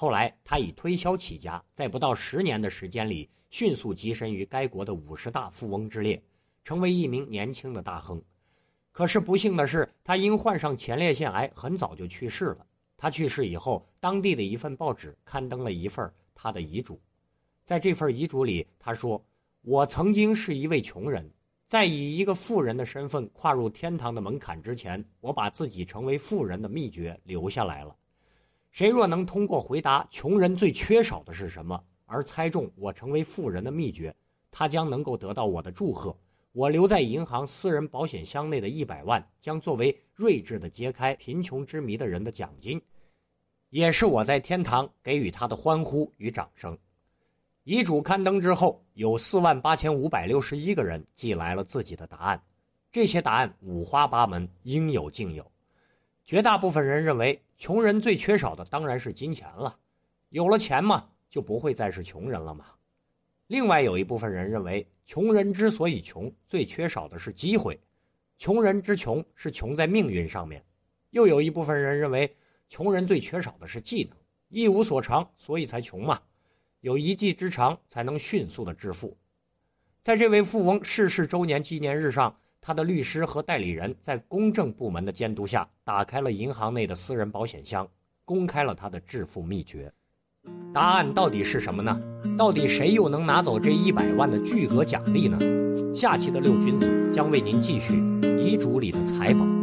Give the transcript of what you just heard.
后来他以推销起家，在不到十年的时间里，迅速跻身于该国的五十大富翁之列，成为一名年轻的大亨。可是不幸的是，他因患上前列腺癌，很早就去世了。他去世以后，当地的一份报纸刊登了一份他的遗嘱。在这份遗嘱里，他说：“我曾经是一位穷人，在以一个富人的身份跨入天堂的门槛之前，我把自己成为富人的秘诀留下来了。谁若能通过回答穷人最缺少的是什么，而猜中我成为富人的秘诀，他将能够得到我的祝贺。我留在银行私人保险箱内的一百万，将作为睿智的揭开贫穷之谜的人的奖金，也是我在天堂给予他的欢呼与掌声。”遗嘱刊登之后，有四万八千五百六十一个人寄来了自己的答案，这些答案五花八门，应有尽有。绝大部分人认为，穷人最缺少的当然是金钱了，有了钱嘛，就不会再是穷人了嘛。另外有一部分人认为，穷人之所以穷，最缺少的是机会，穷人之穷是穷在命运上面。又有一部分人认为，穷人最缺少的是技能，一无所长，所以才穷嘛。有一技之长，才能迅速的致富。在这位富翁逝世周年纪念日上，他的律师和代理人在公证部门的监督下，打开了银行内的私人保险箱，公开了他的致富秘诀。答案到底是什么呢？到底谁又能拿走这一百万的巨额奖励呢？下期的六君子将为您继续遗嘱里的财宝。